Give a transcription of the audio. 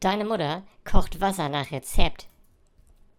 Deine Mutter kocht Wasser nach Rezept.